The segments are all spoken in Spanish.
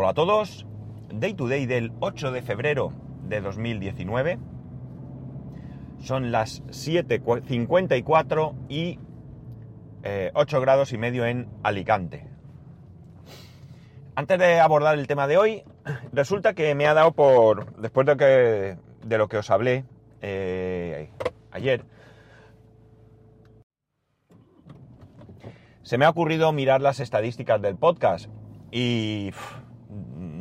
Hola a todos, Day to Day del 8 de febrero de 2019. Son las 7.54 y 8 eh, grados y medio en Alicante. Antes de abordar el tema de hoy, resulta que me ha dado por, después de, que, de lo que os hablé eh, ayer, se me ha ocurrido mirar las estadísticas del podcast y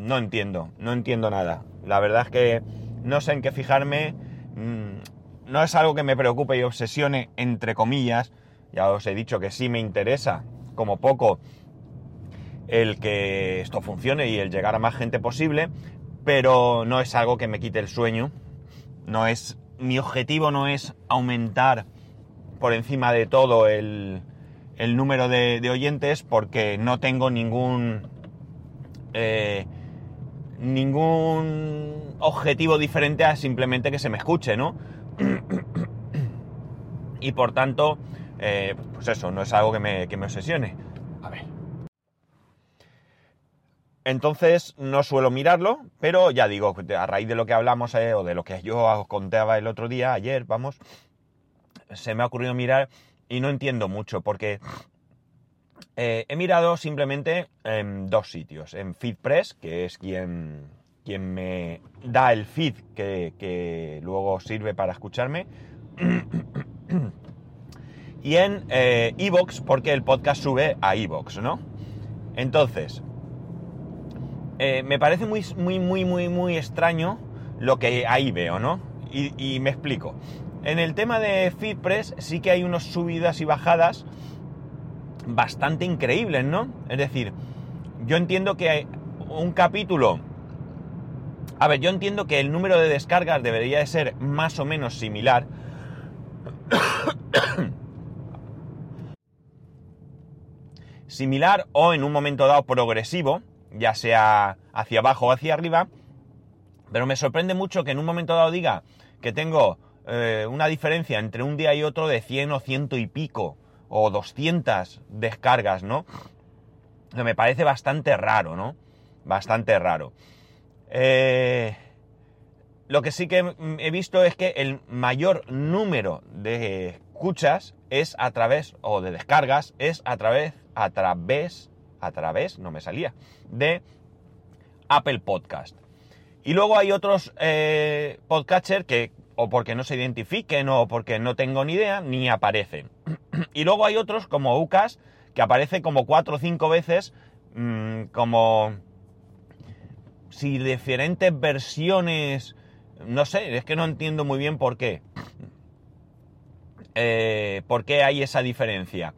no entiendo, no entiendo nada. La verdad es que no sé en qué fijarme, mm, no es algo que me preocupe y obsesione, entre comillas, ya os he dicho que sí me interesa, como poco, el que esto funcione y el llegar a más gente posible, pero no es algo que me quite el sueño, no es, mi objetivo no es aumentar por encima de todo el, el número de, oyentes porque no tengo ningún eh, ningún objetivo diferente a simplemente que se me escuche, ¿no? y por tanto, eh, pues eso, no es algo que me, que me obsesione. A ver. Entonces no suelo mirarlo, pero ya digo, a raíz de lo que hablamos eh, o de lo que yo os contaba el otro día, ayer, vamos, se me ha ocurrido mirar y no entiendo mucho porque eh, he mirado simplemente en dos sitios. En FeedPress, que es quien, quien me da el feed que, luego sirve para escucharme. y en Evox, porque el podcast sube a Evox, ¿no? Entonces, eh, me parece muy, muy, muy, muy, muy extraño lo que ahí veo, ¿no? Y, y me explico. En el tema de FeedPress sí que hay unas subidas y bajadas bastante increíbles, ¿no? Es decir, yo entiendo que un capítulo... A ver, yo entiendo que el número de descargas debería de ser más o menos similar. similar o en un momento dado progresivo, ya sea hacia abajo o hacia arriba. Pero me sorprende mucho que en un momento dado diga que tengo eh, una diferencia entre un día y otro de 100 o ciento y pico o 200 descargas, ¿no? me parece bastante raro, ¿no? Bastante raro. Eh, lo que sí que he visto es que el mayor número de escuchas es a través, o de descargas, es a través, a través, a través, no me salía, de Apple Podcast. Y luego hay otros eh, podcatchers que o porque no se identifiquen o porque no tengo ni idea, ni aparecen. y luego hay otros como UCAS que aparece como cuatro o cinco veces mmm, como si diferentes versiones, no sé, es que no entiendo muy bien por qué. Eh, ¿Por qué hay esa diferencia?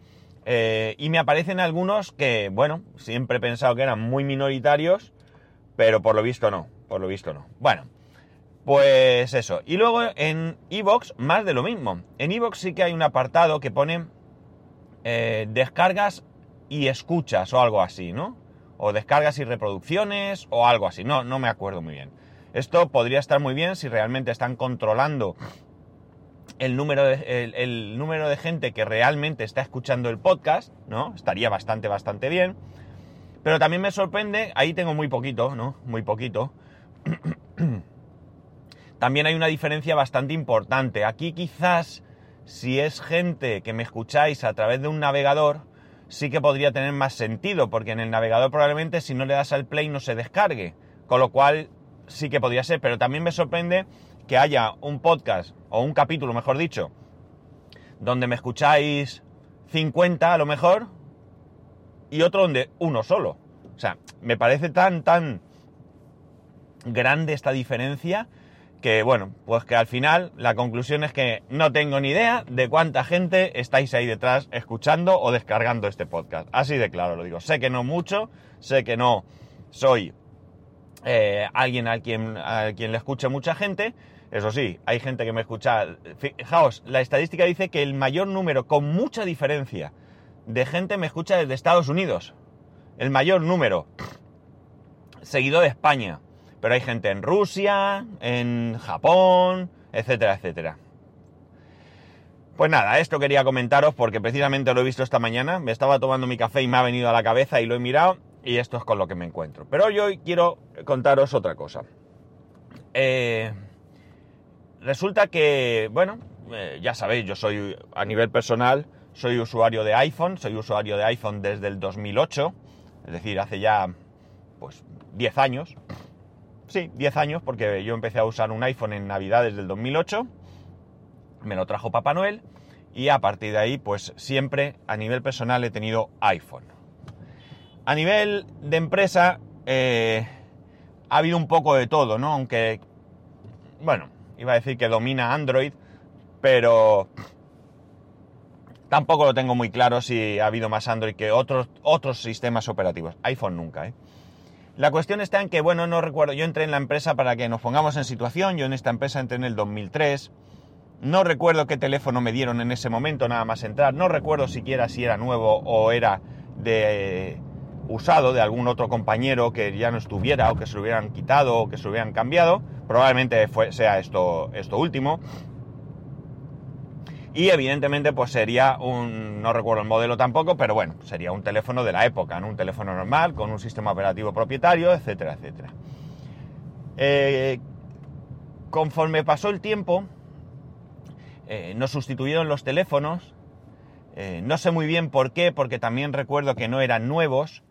Eh, y me aparecen algunos que, bueno, siempre he pensado que eran muy minoritarios, pero por lo visto no, por lo visto no. Bueno, pues eso. Y luego en Evox, más de lo mismo. En Evox sí que hay un apartado que pone eh, descargas y escuchas o algo así, ¿no? O descargas y reproducciones o algo así. No, no me acuerdo muy bien. Esto podría estar muy bien si realmente están controlando el número de, el número de gente que realmente está escuchando el podcast, ¿no? Estaría bastante, bastante bien. Pero también me sorprende, ahí tengo muy poquito, ¿no? Muy poquito. también hay una diferencia bastante importante. Aquí quizás si es gente que me escucháis a través de un navegador, sí que podría tener más sentido, porque en el navegador probablemente si no le das al play no se descargue, con lo cual sí que podría ser, pero también me sorprende que haya un podcast, o un capítulo mejor dicho, donde me escucháis 50 a lo mejor, y otro donde uno solo. O sea, me parece tan, tan grande esta diferencia que bueno, pues que al final la conclusión es que no tengo ni idea de cuánta gente estáis ahí detrás escuchando o descargando este podcast. Así de claro lo digo. Sé que no mucho, sé que no soy eh, alguien a quien, a quien le escuche mucha gente. Eso sí, hay gente que me escucha. Fijaos, la estadística dice que el mayor número, con mucha diferencia, de gente me escucha desde Estados Unidos. El mayor número. Seguido de España pero hay gente en Rusia, en Japón, etcétera, etcétera. Pues nada, esto quería comentaros porque precisamente lo he visto esta mañana, me estaba tomando mi café y me ha venido a la cabeza y lo he mirado y esto es con lo que me encuentro. Pero hoy, hoy quiero contaros otra cosa. Eh, resulta que, bueno, eh, ya sabéis, yo soy a nivel personal, soy usuario de iPhone, soy usuario de iPhone desde el 2008, es decir, hace ya pues 10 años. Sí, 10 años, porque yo empecé a usar un iPhone en Navidades del 2008, me lo trajo Papá Noel, y a partir de ahí, pues siempre a nivel personal he tenido iPhone. A nivel de empresa, eh, ha habido un poco de todo, ¿no? Aunque, bueno, iba a decir que domina Android, pero tampoco lo tengo muy claro si ha habido más Android que otros, otros sistemas operativos. iPhone nunca, ¿eh? La cuestión está en que, bueno, no recuerdo, yo entré en la empresa para que nos pongamos en situación, yo en esta empresa entré en el 2003, no recuerdo qué teléfono me dieron en ese momento nada más entrar, no recuerdo siquiera si era nuevo o era de usado de algún otro compañero que ya no estuviera o que se lo hubieran quitado o que se lo hubieran cambiado, probablemente sea esto, esto último. Y evidentemente pues sería un, no recuerdo el modelo tampoco, pero bueno, sería un teléfono de la época, ¿no? un teléfono normal, con un sistema operativo propietario, etcétera, etcétera. Eh, conforme pasó el tiempo, eh, nos sustituyeron los teléfonos, eh, no sé muy bien por qué, porque también recuerdo que no eran nuevos,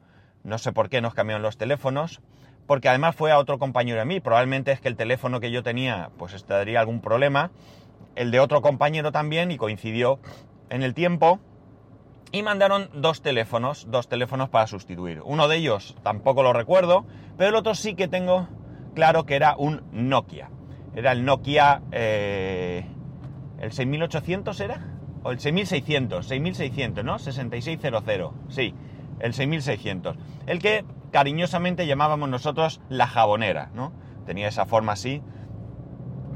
no sé por qué nos cambiaron los teléfonos, porque además fue a otro compañero de mí, probablemente es que el teléfono que yo tenía pues estaría algún problema, el de otro compañero también y coincidió en el tiempo. Y mandaron dos teléfonos, dos teléfonos para sustituir. Uno de ellos tampoco lo recuerdo, pero el otro sí que tengo claro que era un Nokia. Era el Nokia... Eh, ¿El 6800 era? ¿O el 6600? 6600, ¿no? 6600. Sí, el 6600. El que cariñosamente llamábamos nosotros la jabonera, ¿no? Tenía esa forma así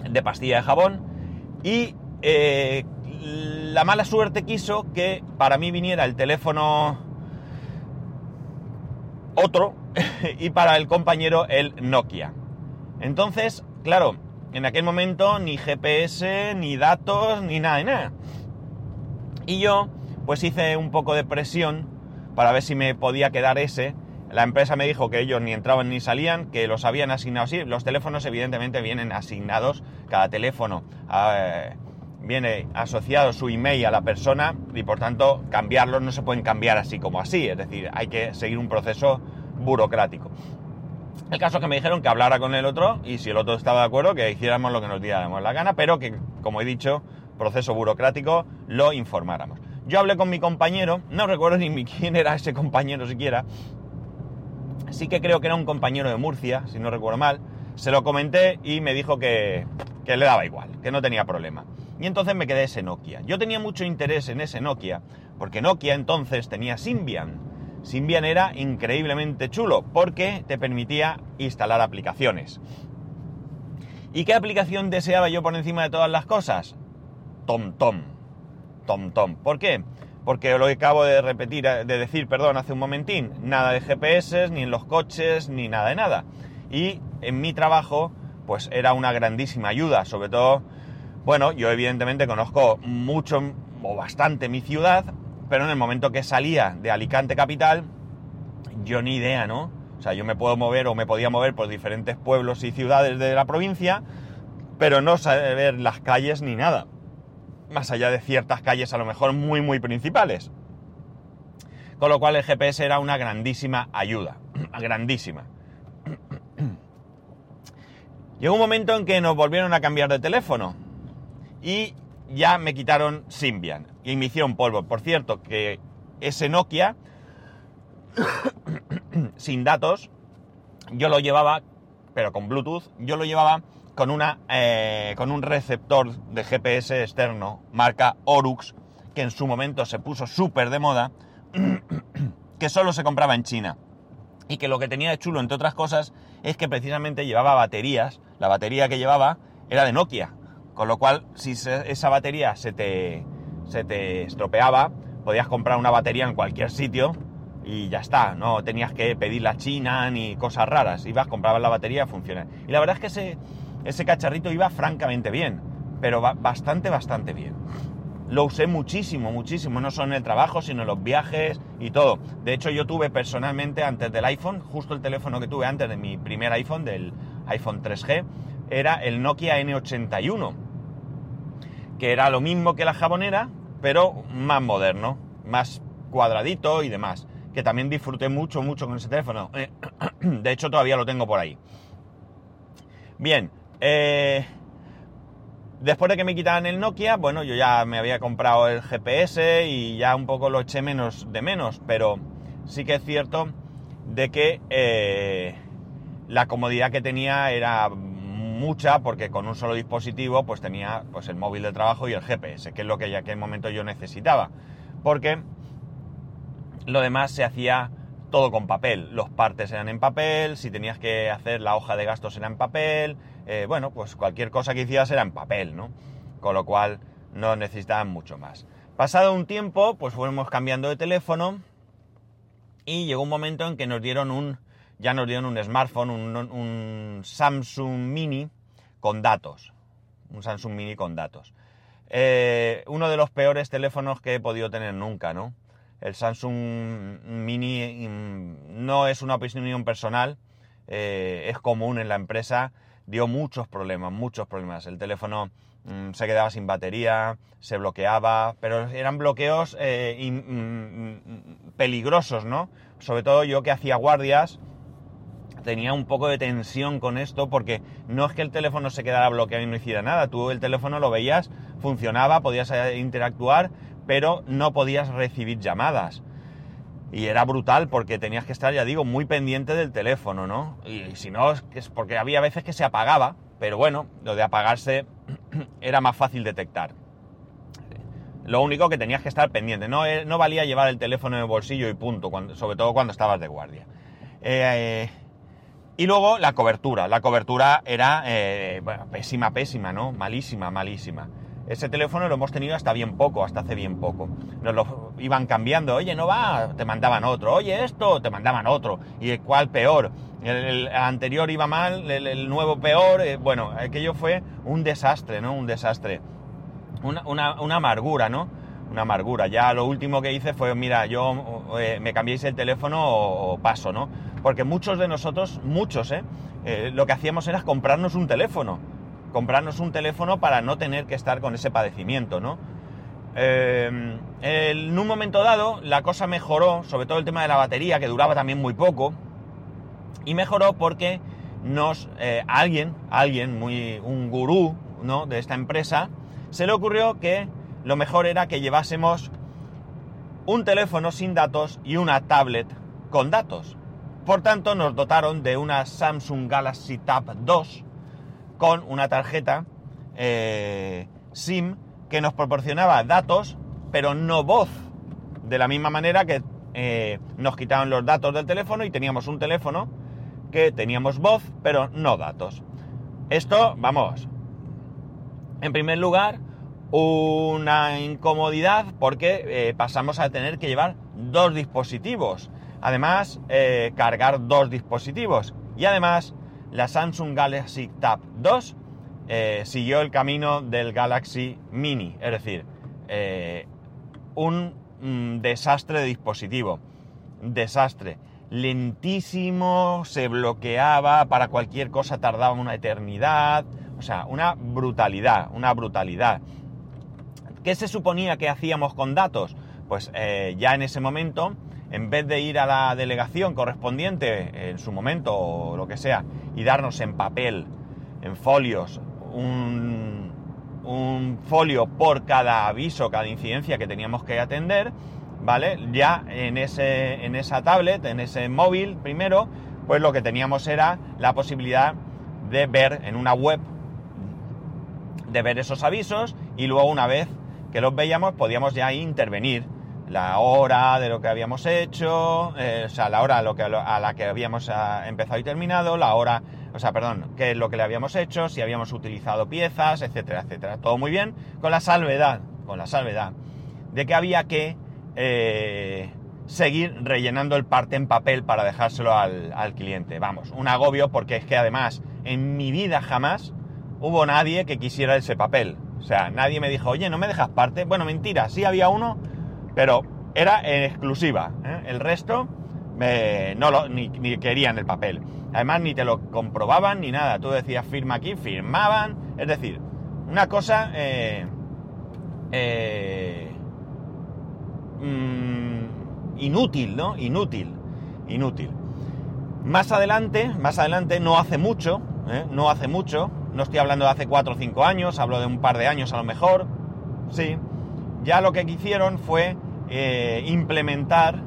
de pastilla de jabón y eh, la mala suerte quiso que para mí viniera el teléfono otro y para el compañero el Nokia. Entonces, claro, en aquel momento ni GPS, ni datos, ni nada de nada. Y yo, pues hice un poco de presión para ver si me podía quedar ese. La empresa me dijo que ellos ni entraban ni salían, que los habían asignado así. Los teléfonos evidentemente vienen asignados, cada teléfono eh, viene asociado su email a la persona y por tanto cambiarlos no se pueden cambiar así como así, es decir, hay que seguir un proceso burocrático. El caso es que me dijeron que hablara con el otro y si el otro estaba de acuerdo que hiciéramos lo que nos diéramos la gana, pero que, como he dicho, proceso burocrático, lo informáramos. Yo hablé con mi compañero, no recuerdo ni quién era ese compañero siquiera. Sí que creo que era un compañero de Murcia, si no recuerdo mal. Se lo comenté y me dijo que, que le daba igual, que no tenía problema. Y entonces me quedé ese Nokia. Yo tenía mucho interés en ese Nokia, porque Nokia entonces tenía Symbian. Symbian era increíblemente chulo, porque te permitía instalar aplicaciones. ¿Y qué aplicación deseaba yo por encima de todas las cosas? TomTom. TomTom. ¿Por qué? Porque lo que acabo de repetir, de decir, perdón, hace un momentín, nada de GPS, ni en los coches, ni nada de nada. Y en mi trabajo, pues era una grandísima ayuda, sobre todo, bueno, yo evidentemente conozco mucho o bastante mi ciudad, pero en el momento que salía de Alicante capital, yo ni idea, ¿no? O sea, yo me puedo mover o me podía mover por diferentes pueblos y ciudades de la provincia, pero no saber las calles ni nada más allá de ciertas calles a lo mejor muy muy principales. Con lo cual el GPS era una grandísima ayuda, grandísima. Llegó un momento en que nos volvieron a cambiar de teléfono y ya me quitaron Symbian y me hicieron polvo. Por cierto, que ese Nokia sin datos, yo lo llevaba, pero con Bluetooth, yo lo llevaba con, una, eh, con un receptor de GPS externo, marca Orux, que en su momento se puso súper de moda, que solo se compraba en China. Y que lo que tenía de chulo, entre otras cosas, es que precisamente llevaba baterías. La batería que llevaba era de Nokia. Con lo cual, si esa batería se te, se te estropeaba, podías comprar una batería en cualquier sitio y ya está. No tenías que pedir la China ni cosas raras. Ibas, comprabas la batería, funciona. Y la verdad es que ese, ese cacharrito iba francamente bien, pero bastante, bastante bien. lo usé muchísimo, muchísimo, no solo en el trabajo, sino en los viajes y todo. De hecho, yo tuve personalmente antes del iPhone, justo el teléfono que tuve antes de mi primer iPhone, del iPhone 3G, era el Nokia N81, que era lo mismo que la jabonera, pero más moderno, más cuadradito y demás, que también disfruté mucho, mucho con ese teléfono. De hecho, todavía lo tengo por ahí. Bien, eh, Después de que me quitaran el Nokia, bueno, yo ya me había comprado el GPS y ya un poco lo eché menos de menos, pero sí que es cierto de que eh, la comodidad que tenía era mucha porque con un solo dispositivo pues tenía pues el móvil de trabajo y el GPS, que es lo que en aquel momento yo necesitaba, porque lo demás se hacía todo con papel, los partes eran en papel, si tenías que hacer la hoja de gastos era en papel, eh, bueno, pues cualquier cosa que hicieras era en papel, ¿no? Con lo cual no necesitaban mucho más. Pasado un tiempo, pues fuimos cambiando de teléfono y llegó un momento en que nos dieron un, ya nos dieron un smartphone, un, Samsung Mini con datos. Un Samsung Mini con datos. Eh, uno de los peores teléfonos que he podido tener nunca, ¿no? El Samsung Mini mm, no es una opinión personal, eh, es común en la empresa dio muchos problemas, muchos problemas. El teléfono mm, se quedaba sin batería, se bloqueaba, pero eran bloqueos eh, mm, mm, peligrosos, ¿no? Sobre todo yo que hacía guardias, tenía un poco de tensión con esto porque no es que el teléfono se quedara bloqueado y no hiciera nada, tú el teléfono lo veías, funcionaba, podías eh, interactuar, pero no podías recibir llamadas. Y era brutal porque tenías que estar, ya digo, muy pendiente del teléfono, ¿no? Y, si no, es porque había veces que se apagaba, pero bueno, lo de apagarse era más fácil detectar. Lo único que tenías que estar pendiente, no, eh, no valía llevar el teléfono en el bolsillo y punto, sobre todo cuando estabas de guardia. Eh, y luego la cobertura, la cobertura era eh, pésima, pésima, ¿no? Malísima, malísima. Ese teléfono lo hemos tenido hasta bien poco, hasta hace bien poco. Nos lo iban cambiando, oye, no va, te mandaban otro, oye, esto, te mandaban otro. ¿Y cuál peor? El, anterior iba mal, el, nuevo peor. Eh, bueno, aquello fue un desastre, ¿no? Un desastre. Una, amargura, ¿no? Una amargura. Ya lo último que hice fue, mira, yo eh, me cambiéis el teléfono o, paso, ¿no? Porque muchos de nosotros, muchos, ¿eh? ¿eh? Lo que hacíamos era comprarnos un teléfono comprarnos un teléfono para no tener que estar con ese padecimiento, ¿no? Em, en un momento dado la cosa mejoró, sobre todo el tema de la batería, que duraba también muy poco, y mejoró porque nos, eh, alguien, alguien, muy, un gurú de esta empresa, se le ocurrió que lo mejor era que llevásemos un teléfono sin datos y una tablet con datos. Por tanto, nos dotaron de una Samsung Galaxy Tab 2, con una tarjeta eh, SIM que nos proporcionaba datos, pero no voz. De la misma manera que eh, nos quitaban los datos del teléfono y teníamos un teléfono que teníamos voz, pero no datos. Esto, vamos, en primer lugar, una incomodidad porque eh, pasamos a tener que llevar dos dispositivos. Además, cargar dos dispositivos. Y además, la Samsung Galaxy Tab 2 eh, siguió el camino del Galaxy Mini, es decir, eh, un mm, desastre de dispositivo, desastre, lentísimo, se bloqueaba, para cualquier cosa tardaba una eternidad, o sea, una brutalidad, una brutalidad. ¿Qué se suponía que hacíamos con datos? Pues eh, ya en ese momento en vez de ir a la delegación correspondiente en su momento o lo que sea y darnos en papel, en folios, un, folio por cada aviso, cada incidencia que teníamos que atender, ¿vale? Ya en, ese, en esa tablet, en ese móvil primero, pues lo que teníamos era la posibilidad de ver en una web, de ver esos avisos y luego una vez que los veíamos podíamos ya intervenir la hora de lo que habíamos hecho, eh, o sea, la hora a, lo que, a la que habíamos ah, empezado y terminado, la hora, o sea, perdón, qué es lo que le habíamos hecho, si habíamos utilizado piezas, etcétera, etcétera. Todo muy bien, con la salvedad, con la salvedad de que había que eh, seguir rellenando el parte en papel para dejárselo al, al cliente. Vamos, un agobio porque es que además en mi vida jamás hubo nadie que quisiera ese papel. O O sea, nadie me dijo, oye, ¿no me dejas parte? Bueno, mentira, sí había uno, pero era en exclusiva. ¿eh? El resto no lo, ni, querían el papel. Además, ni te lo comprobaban ni nada. Tú decías firma aquí, firmaban. Es decir, una cosa eh, eh, mm, inútil, ¿no? Inútil, inútil. Más adelante, más adelante, no hace mucho, ¿eh? no hace mucho, no estoy hablando de hace 4 o 5 años, hablo de un par de años a lo mejor, sí, ya lo que hicieron fue implementar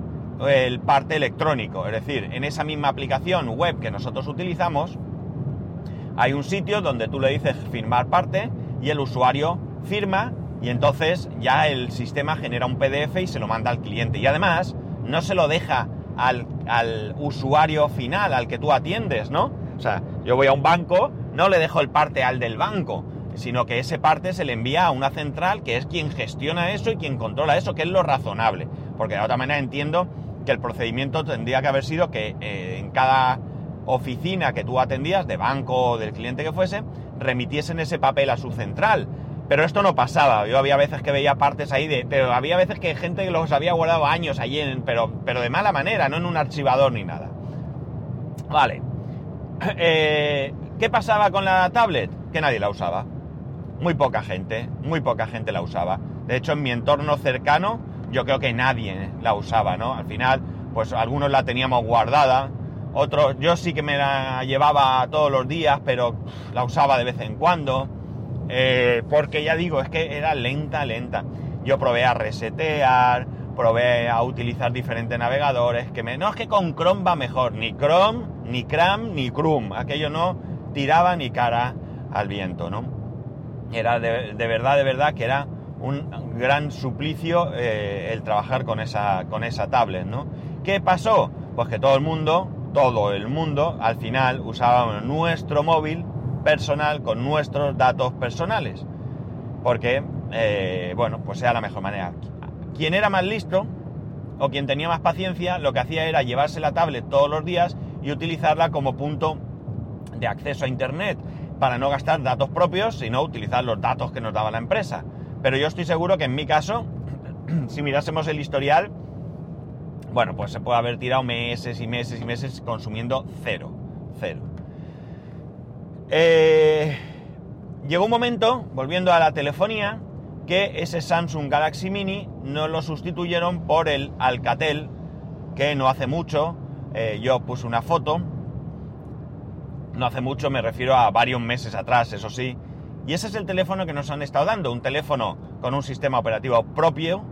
el parte electrónico. Es decir, en esa misma aplicación web que nosotros utilizamos, hay un sitio donde tú le dices firmar parte y el usuario firma y entonces ya el sistema genera un PDF y se lo manda al cliente. Y además no se lo deja al, al usuario final, al que tú atiendes, ¿no? O sea, yo voy a un banco, no le dejo el parte al del banco, sino que ese parte se le envía a una central que es quien gestiona eso y quien controla eso, que es lo razonable. Porque de otra manera entiendo que el procedimiento tendría que haber sido que eh, en cada oficina que tú atendías, de banco o del cliente que fuese, remitiesen ese papel a su central. Pero esto no pasaba. Yo había veces que veía partes ahí de. Pero había veces que gente que los había guardado años allí, en, pero, pero de mala manera, no en un archivador ni nada. Vale. Eh, ¿Qué pasaba con la tablet? Que nadie la usaba. Muy poca gente, muy poca gente la usaba. De hecho, en mi entorno cercano, yo creo que nadie la usaba, ¿no? Al final, pues algunos la teníamos guardada, otros, yo sí que me la llevaba todos los días, pero la usaba de vez en cuando, eh, porque ya digo, es que era lenta, lenta. Yo probé a resetear, probé a utilizar diferentes navegadores, que me, no es que con Chrome va mejor, ni Chrome, ni Cram, ni Chrome, aquello no tiraba ni cara al viento, ¿no? Era de verdad, de verdad que era un gran suplicio eh, el trabajar con esa, con esa tablet, ¿no? ¿Qué pasó? Pues que todo el mundo, todo el mundo, al final usábamos nuestro móvil personal con nuestros datos personales. Porque, eh, bueno, pues sea la mejor manera. Quien era más listo o quien tenía más paciencia, lo que hacía era llevarse la tablet todos los días y utilizarla como punto de acceso a Internet para no gastar datos propios, sino utilizar los datos que nos daba la empresa. Pero yo estoy seguro que en mi caso, si mirásemos el historial, bueno, pues se puede haber tirado meses y meses y meses consumiendo cero. Cero. Eh, llegó un momento, volviendo a la telefonía, que ese Samsung Galaxy Mini no lo sustituyeron por el Alcatel, que no hace mucho, eh, yo puse una foto, no hace mucho, me refiero a varios meses atrás, eso sí, y ese es el teléfono que nos han estado dando, un teléfono con un sistema operativo propio,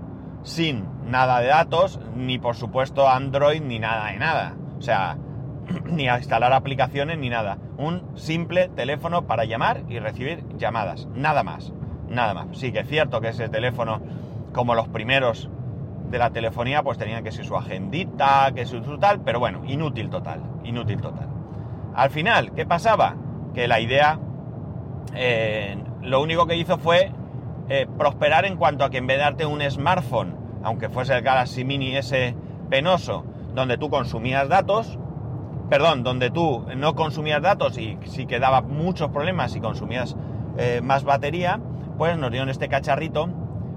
sin nada de datos, ni por supuesto Android, ni nada de nada. O sea, ni a instalar aplicaciones, ni nada. Un simple teléfono para llamar y recibir llamadas. Nada más. Nada más. Sí que es cierto que ese teléfono, como los primeros de la telefonía, pues tenían que ser su agendita, que su tal, pero bueno, inútil total. Inútil total. Al final, ¿qué pasaba? Que la idea eh, lo único que hizo fue eh, prosperar en cuanto a que en vez de darte un smartphone, aunque fuese el Galaxy Mini ese penoso, donde tú consumías datos, perdón, donde tú no consumías datos y sí que daba muchos problemas y consumías eh, más batería, pues nos dieron este cacharrito.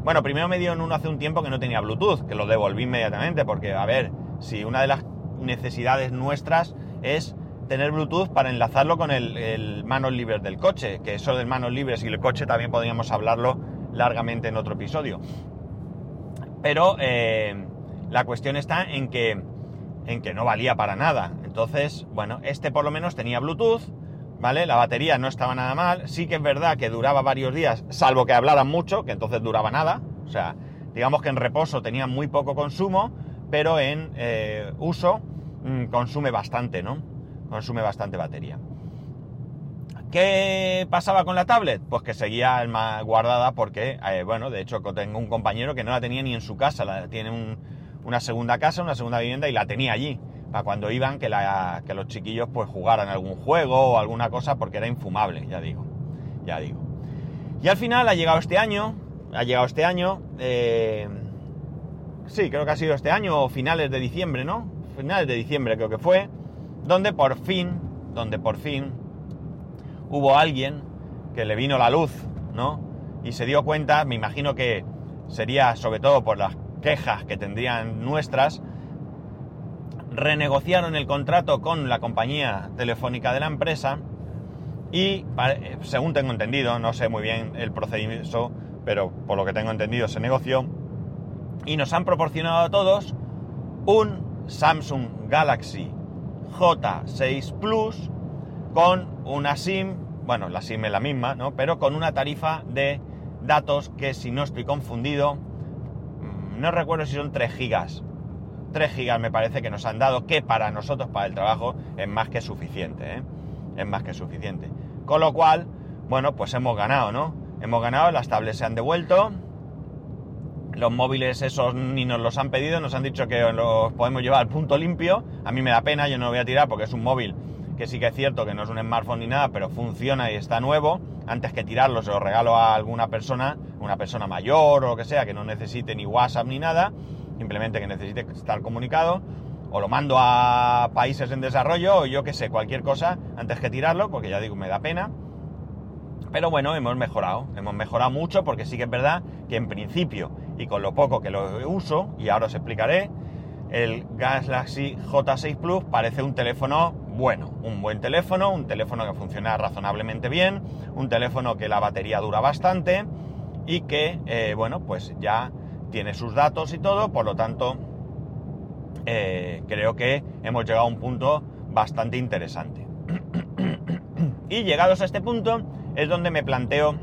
Bueno, primero me dieron uno hace un tiempo que no tenía Bluetooth, que lo devolví inmediatamente, porque, a ver, si una de las necesidades nuestras es tener Bluetooth para enlazarlo con el, manos libres del coche, que eso del manos libres y el coche también podríamos hablarlo largamente en otro episodio. Pero eh, la cuestión está en que, en que no valía para nada. Entonces, bueno, este por lo menos tenía Bluetooth, ¿vale? La batería no estaba nada mal. Sí que es verdad que duraba varios días, salvo que hablaran mucho, que entonces duraba nada. O sea, digamos que en reposo tenía muy poco consumo, pero en eh, uso mm, consume bastante, ¿no? Consume bastante batería. ¿Qué pasaba con la tablet? Pues que seguía guardada porque, eh, bueno, de hecho tengo un compañero que no la tenía ni en su casa, la, tiene una segunda casa, una segunda vivienda y la tenía allí, para cuando iban que los chiquillos pues jugaran algún juego o alguna cosa porque era infumable, ya digo, ya digo. Y al final ha llegado este año, ha llegado este año, eh, sí, creo que ha sido este año o finales de diciembre, ¿no? Finales de diciembre creo que fue donde por fin, donde por fin hubo alguien que le vino la luz, ¿no? y se dio cuenta, me imagino que sería sobre todo por las quejas que tendrían nuestras, renegociaron el contrato con la compañía telefónica de la empresa y, según tengo entendido, no sé muy bien el procedimiento, pero por lo que tengo entendido se negoció, y nos han proporcionado a todos un Samsung Galaxy J6 Plus con una SIM, bueno, la SIM es la misma, ¿no? Pero con una tarifa de datos que, si no estoy confundido, mm, no recuerdo si son 3 gigas. 3 gigas me parece que nos han dado, que para nosotros, para el trabajo, es más que suficiente, ¿eh? Es más que suficiente. Con lo cual, bueno, pues hemos ganado, ¿no? Hemos ganado, las tablets se han devuelto, los móviles esos ni nos los han pedido, nos han dicho que los podemos llevar al punto limpio. A mí me da pena, yo no lo voy a tirar porque es un móvil que sí que es cierto que no es un smartphone ni nada, pero funciona y está nuevo. Antes que tirarlo se lo regalo a alguna persona, una persona mayor o lo que sea, que no necesite ni WhatsApp ni nada, simplemente que necesite estar comunicado. O lo mando a países en desarrollo o yo que sé, cualquier cosa antes que tirarlo, porque ya digo, me da pena. Pero bueno, hemos mejorado, hemos mejorado mucho porque sí que es verdad que en principio y con lo poco que lo uso, y ahora os explicaré, el Galaxy J6 Plus parece un teléfono bueno, un buen teléfono, un teléfono que funciona razonablemente bien, un teléfono que la batería dura bastante y que, eh, bueno, pues ya tiene sus datos y todo, por lo tanto, eh, creo que hemos llegado a un punto bastante interesante. y llegados a este punto es donde me planteo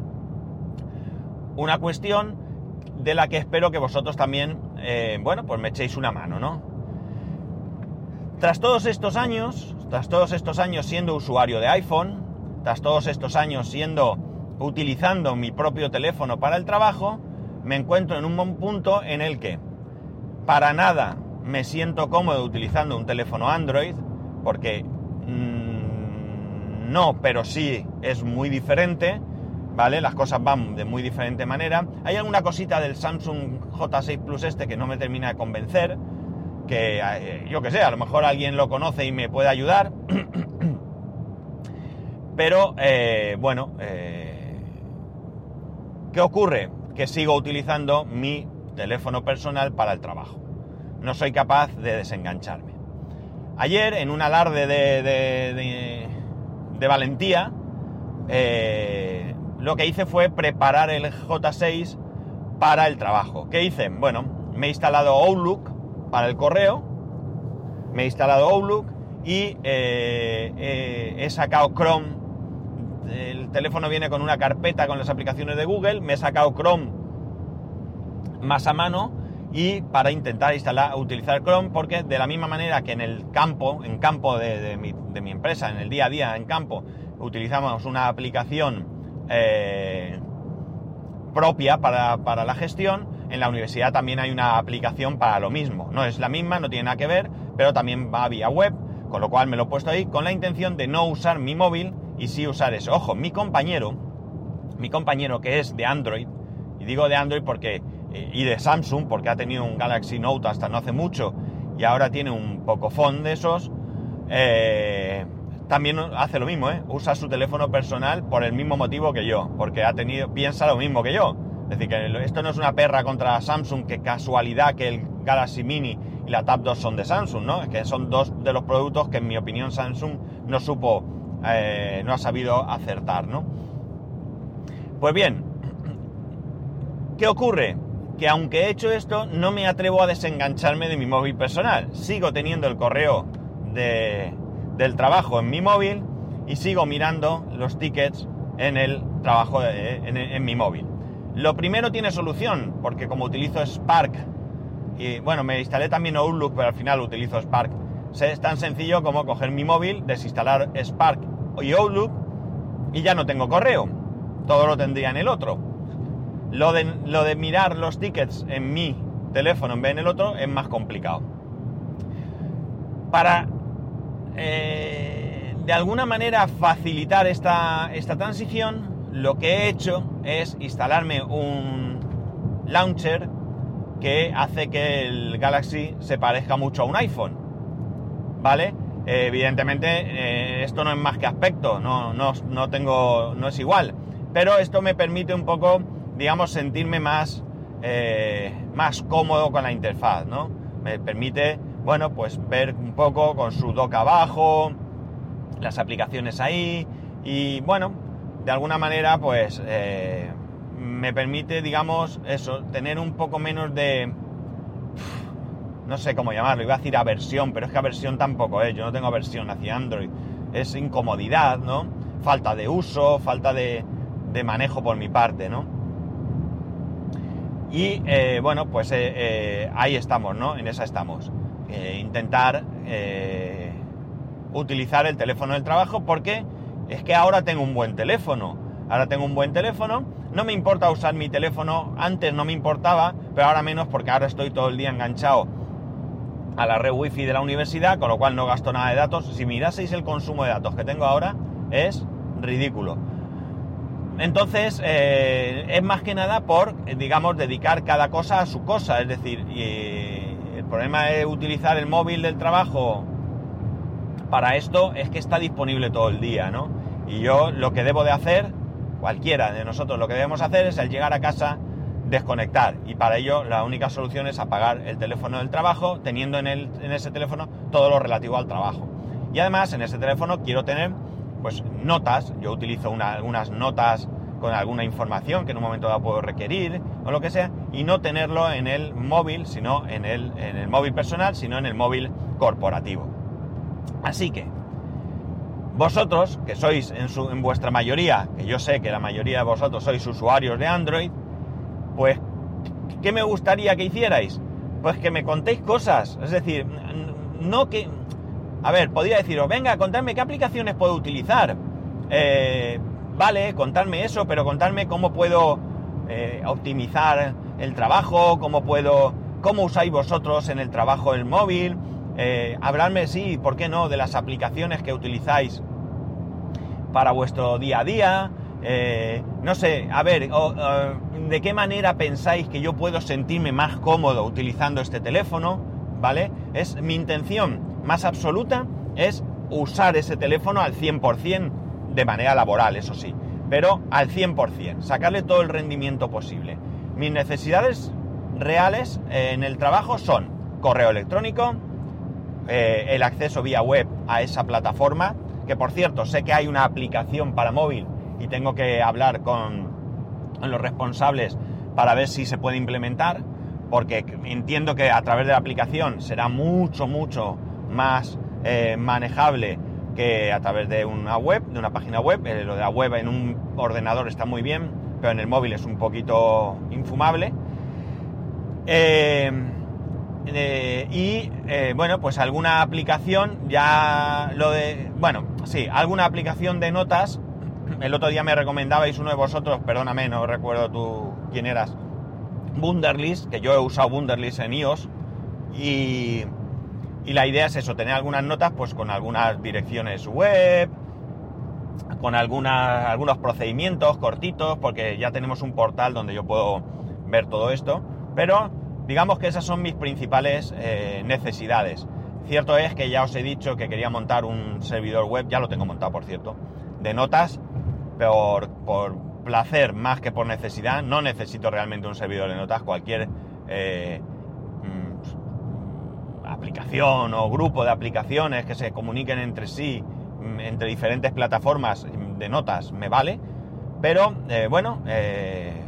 una cuestión de la que espero que vosotros también, eh, bueno, pues me echéis una mano, ¿no? Tras todos estos años, tras todos estos años siendo usuario de iPhone, tras todos estos años siendo, utilizando mi propio teléfono para el trabajo, me encuentro en un punto en el que para nada me siento cómodo utilizando un teléfono Android, porque mmm, no, pero sí es muy diferente ¿vale? Las cosas van de muy diferente manera. Hay alguna cosita del Samsung J6 Plus este que no me termina de convencer, que eh, yo que sé, a lo mejor alguien lo conoce y me puede ayudar. Pero eh, bueno, eh, ¿qué ocurre? Que sigo utilizando mi teléfono personal para el trabajo. No soy capaz de desengancharme. Ayer, en un alarde de, de, de valentía, lo que hice fue preparar el J6 para el trabajo. ¿Qué hice? Bueno, me he instalado Outlook para el correo, me he instalado Outlook y eh, eh, he sacado Chrome. El teléfono viene con una carpeta con las aplicaciones de Google, me he sacado Chrome más a mano y para intentar instalar, utilizar Chrome, porque de la misma manera que en el campo, en campo de, mi, empresa, en el día a día en campo, utilizamos una aplicación eh, propia para, la gestión. En la universidad también hay una aplicación para lo mismo. No es la misma, no tiene nada que ver, pero también va vía web, con lo cual me lo he puesto ahí con la intención de no usar mi móvil y sí usar eso. Ojo, mi compañero, mi compañero que es de Android, y digo de Android porque, y de Samsung, porque ha tenido un Galaxy Note hasta no hace mucho y ahora tiene un Pocophone de esos, eh, también hace lo mismo, ¿eh? Usa su teléfono personal por el mismo motivo que yo, porque ha tenido, piensa lo mismo que yo. Es decir, que esto no es una perra contra Samsung, que casualidad que el Galaxy Mini y la Tab 2 son de Samsung, ¿no? Es que son dos de los productos que en mi opinión Samsung no supo, eh, no ha sabido acertar, ¿no? Pues bien, ¿qué ocurre? Que aunque he hecho esto, no me atrevo a desengancharme de mi móvil personal. Sigo teniendo el correo de, del trabajo en mi móvil y sigo mirando los tickets en el trabajo en, mi móvil. Lo primero tiene solución, porque como utilizo Spark, y bueno, me instalé también Outlook, pero al final utilizo Spark. Es tan sencillo como coger mi móvil, desinstalar Spark y Outlook y ya no tengo correo. Todo lo tendría en el otro. Lo de, de mirar los tickets en mi teléfono en vez en el otro es más complicado. Para eh, de alguna manera facilitar esta, transición, lo que he hecho es instalarme un launcher que hace que el Galaxy se parezca mucho a un iPhone. ¿Vale? evidentemente eh, esto no es más que aspecto, no, no, no, tengo, no es igual. Pero esto me permite un poco digamos, sentirme más, eh, más cómodo con la interfaz, ¿no? Me permite, bueno, pues ver un poco con su dock abajo, las aplicaciones ahí, y bueno, de alguna manera, pues eh, me permite, digamos, eso, tener un poco menos de... No sé cómo llamarlo, iba a decir aversión, pero es que aversión tampoco es, yo no tengo aversión hacia Android, es incomodidad, ¿no? Falta de uso, falta de, de manejo por mi parte, ¿no? Y eh, bueno, pues eh, eh, ahí estamos, ¿no? En esa estamos. intentar utilizar el teléfono del trabajo porque es que ahora tengo un buen teléfono. Ahora tengo un buen teléfono. No me importa usar mi teléfono. Antes no me importaba, pero ahora menos porque ahora estoy todo el día enganchado a la red wifi de la universidad, con lo cual no gasto nada de datos. Si miraseis el consumo de datos que tengo ahora, es ridículo. Entonces, eh, es más que nada por, digamos, dedicar cada cosa a su cosa. Es decir, el problema de utilizar el móvil del trabajo para esto es que está disponible todo el día, ¿no? Y yo lo que debo de hacer, cualquiera de nosotros lo que debemos hacer es al llegar a casa desconectar. Y para ello la única solución es apagar el teléfono del trabajo, teniendo en, el, en ese teléfono todo lo relativo al trabajo. Y además en ese teléfono quiero tener pues notas, yo utilizo algunas notas con alguna información que en un momento dado puedo requerir o lo que sea, y no tenerlo en el móvil, sino en el, en el móvil personal, sino en el móvil corporativo. Así que, vosotros, que sois en, su, en vuestra mayoría, que yo sé que la mayoría de vosotros sois usuarios de Android, pues, ¿qué me gustaría que hicierais? Pues que me contéis cosas. Es decir, no que... A ver, podría deciros, venga, contadme qué aplicaciones puedo utilizar. Eh, vale, contadme eso, pero contadme cómo puedo eh, optimizar el trabajo, cómo puedo... cómo usáis vosotros en el trabajo el móvil, eh, hablarme, sí, ¿por qué no?, de las aplicaciones que utilizáis para vuestro día a día. No sé, a ver, ¿de qué manera pensáis que yo puedo sentirme más cómodo utilizando este teléfono? ¿Vale? Es mi intención más absoluta es usar ese teléfono al 100% de manera laboral, eso sí, pero al 100%, sacarle todo el rendimiento posible. Mis necesidades reales en el trabajo son correo electrónico, eh, el acceso vía web a esa plataforma, que por cierto sé que hay una aplicación para móvil y tengo que hablar con, los responsables para ver si se puede implementar, porque entiendo que a través de la aplicación será mucho, mucho más eh, manejable que a través de una web, de una página web. Eh, lo de la web en un ordenador está muy bien, pero en el móvil es un poquito infumable. Eh, y bueno, pues alguna aplicación, ya lo de. Bueno, sí, alguna aplicación de notas. El otro día me recomendabais uno de vosotros, perdóname, no recuerdo tú quién eras. Wunderlist, que yo he usado Wunderlist en iOS. Y, y la idea es eso, tener algunas notas pues con algunas direcciones web, con algunas, algunos procedimientos cortitos, porque ya tenemos un portal donde yo puedo ver todo esto. Pero Digamos que esas son mis principales eh, necesidades. Cierto es que ya os he dicho que quería montar un servidor web, ya lo tengo montado por cierto, de notas por, por placer más que por necesidad. No necesito realmente un servidor de notas, cualquier eh, aplicación o grupo de aplicaciones que se comuniquen entre sí, mm, entre diferentes plataformas de notas, me vale. Pero eh, bueno,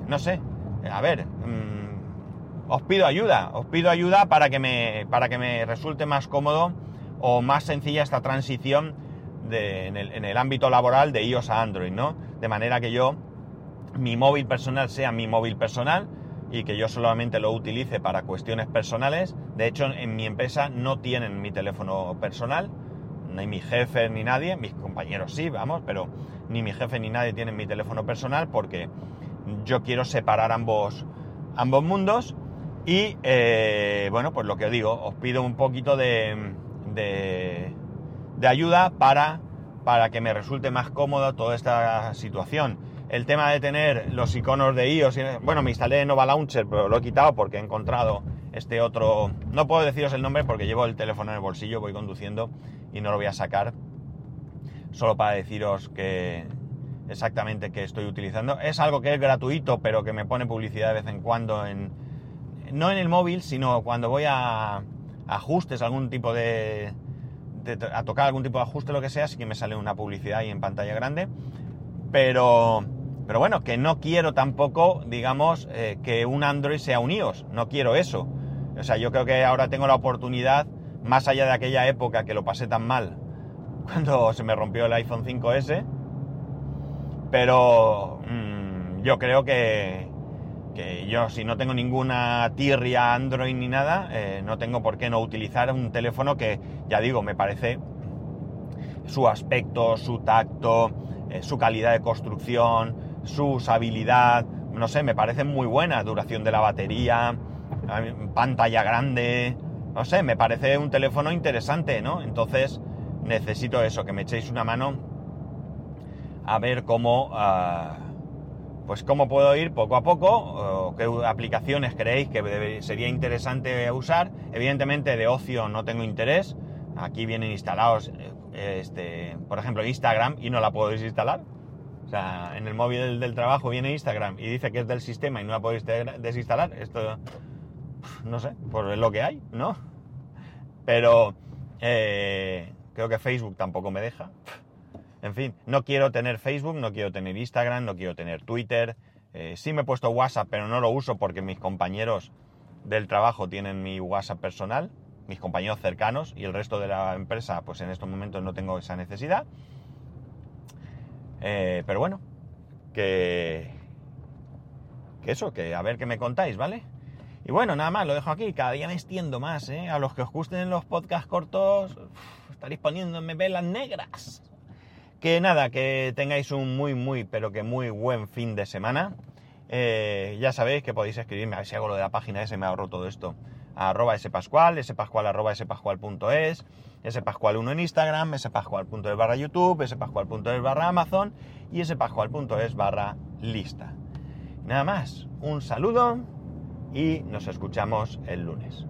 no sé, a ver mm, os pido ayuda, os pido ayuda para que me, para que me resulte más cómodo o más sencilla esta transición en, el, ámbito laboral de iOS a Android, ¿no? De manera que yo, mi móvil personal sea mi móvil personal que yo solamente lo utilice para cuestiones personales. De hecho, en mi empresa no tienen mi teléfono personal, ni mi jefe ni nadie, mis compañeros sí, vamos, pero ni mi jefe ni nadie tienen mi teléfono personal porque yo quiero separar ambos, ambos mundos y eh, bueno, pues lo que os digo, os pido un poquito de, de, ayuda para, para que me resulte más cómodo toda esta situación. El tema de tener los iconos de iOS, bueno, me instalé Nova Launcher, pero lo he quitado porque he encontrado este otro, no puedo deciros el nombre porque llevo el teléfono en el bolsillo, voy conduciendo y no lo voy a sacar, solo para deciros que, exactamente qué estoy utilizando. Es algo que es gratuito, pero que me pone publicidad de vez en cuando en... No en el móvil, sino cuando voy a ajustes, algún tipo de, a tocar algún tipo de ajuste, lo que sea, sí que me sale una publicidad ahí en pantalla grande. Pero, pero bueno, que no quiero tampoco, digamos, eh, que un Android sea un iOS. No quiero eso. O sea, yo creo que ahora tengo la oportunidad, más allá de aquella época que lo pasé tan mal, cuando se me rompió el iPhone 5S. Pero mm, yo creo que, yo si no tengo ninguna tirria Android ni nada, eh, no tengo por qué no utilizar un teléfono que, ya digo, me parece su aspecto, su tacto, eh, su calidad de construcción, su usabilidad, no sé, me parece muy buena, duración de la batería, pantalla grande, no sé, me parece un teléfono interesante, ¿no? Entonces necesito eso, que me echéis una mano a ver cómo... Ah, pues cómo puedo ir poco a poco, qué aplicaciones creéis que sería interesante usar. Evidentemente de ocio no tengo interés. Aquí vienen instalados, eh, este, por ejemplo, Instagram y no la puedo desinstalar. O sea, en el móvil del, trabajo viene Instagram y dice que es del sistema y no la puedo desinstalar. Esto, no sé, por lo que hay, ¿no? Pero eh, creo que Facebook tampoco me deja. En fin, no quiero tener Facebook, no quiero tener Instagram, no quiero tener Twitter. Eh, sí me he puesto WhatsApp, pero no lo uso porque mis compañeros del trabajo tienen mi WhatsApp personal, mis compañeros cercanos y el resto de la empresa, pues en estos momentos no tengo esa necesidad. Eh, pero bueno, que, que eso, que a ver qué me contáis, ¿vale? Y bueno, nada más, lo dejo aquí. Cada día me extiendo más, ¿eh? A los que os gusten los podcasts cortos, estaréis poniéndome velas negras. Que nada, que tengáis un muy, muy, pero que muy buen fin de semana. Eh, ya sabéis que podéis escribirme, a ver si hago lo de la página ese, me ahorro todo esto. A arroba spascual, spascual arroba spascual1 en Instagram, spascual.es barra YouTube, spascual.es barra Amazon y spascual.es barra lista. Nada más, un saludo y nos escuchamos el lunes.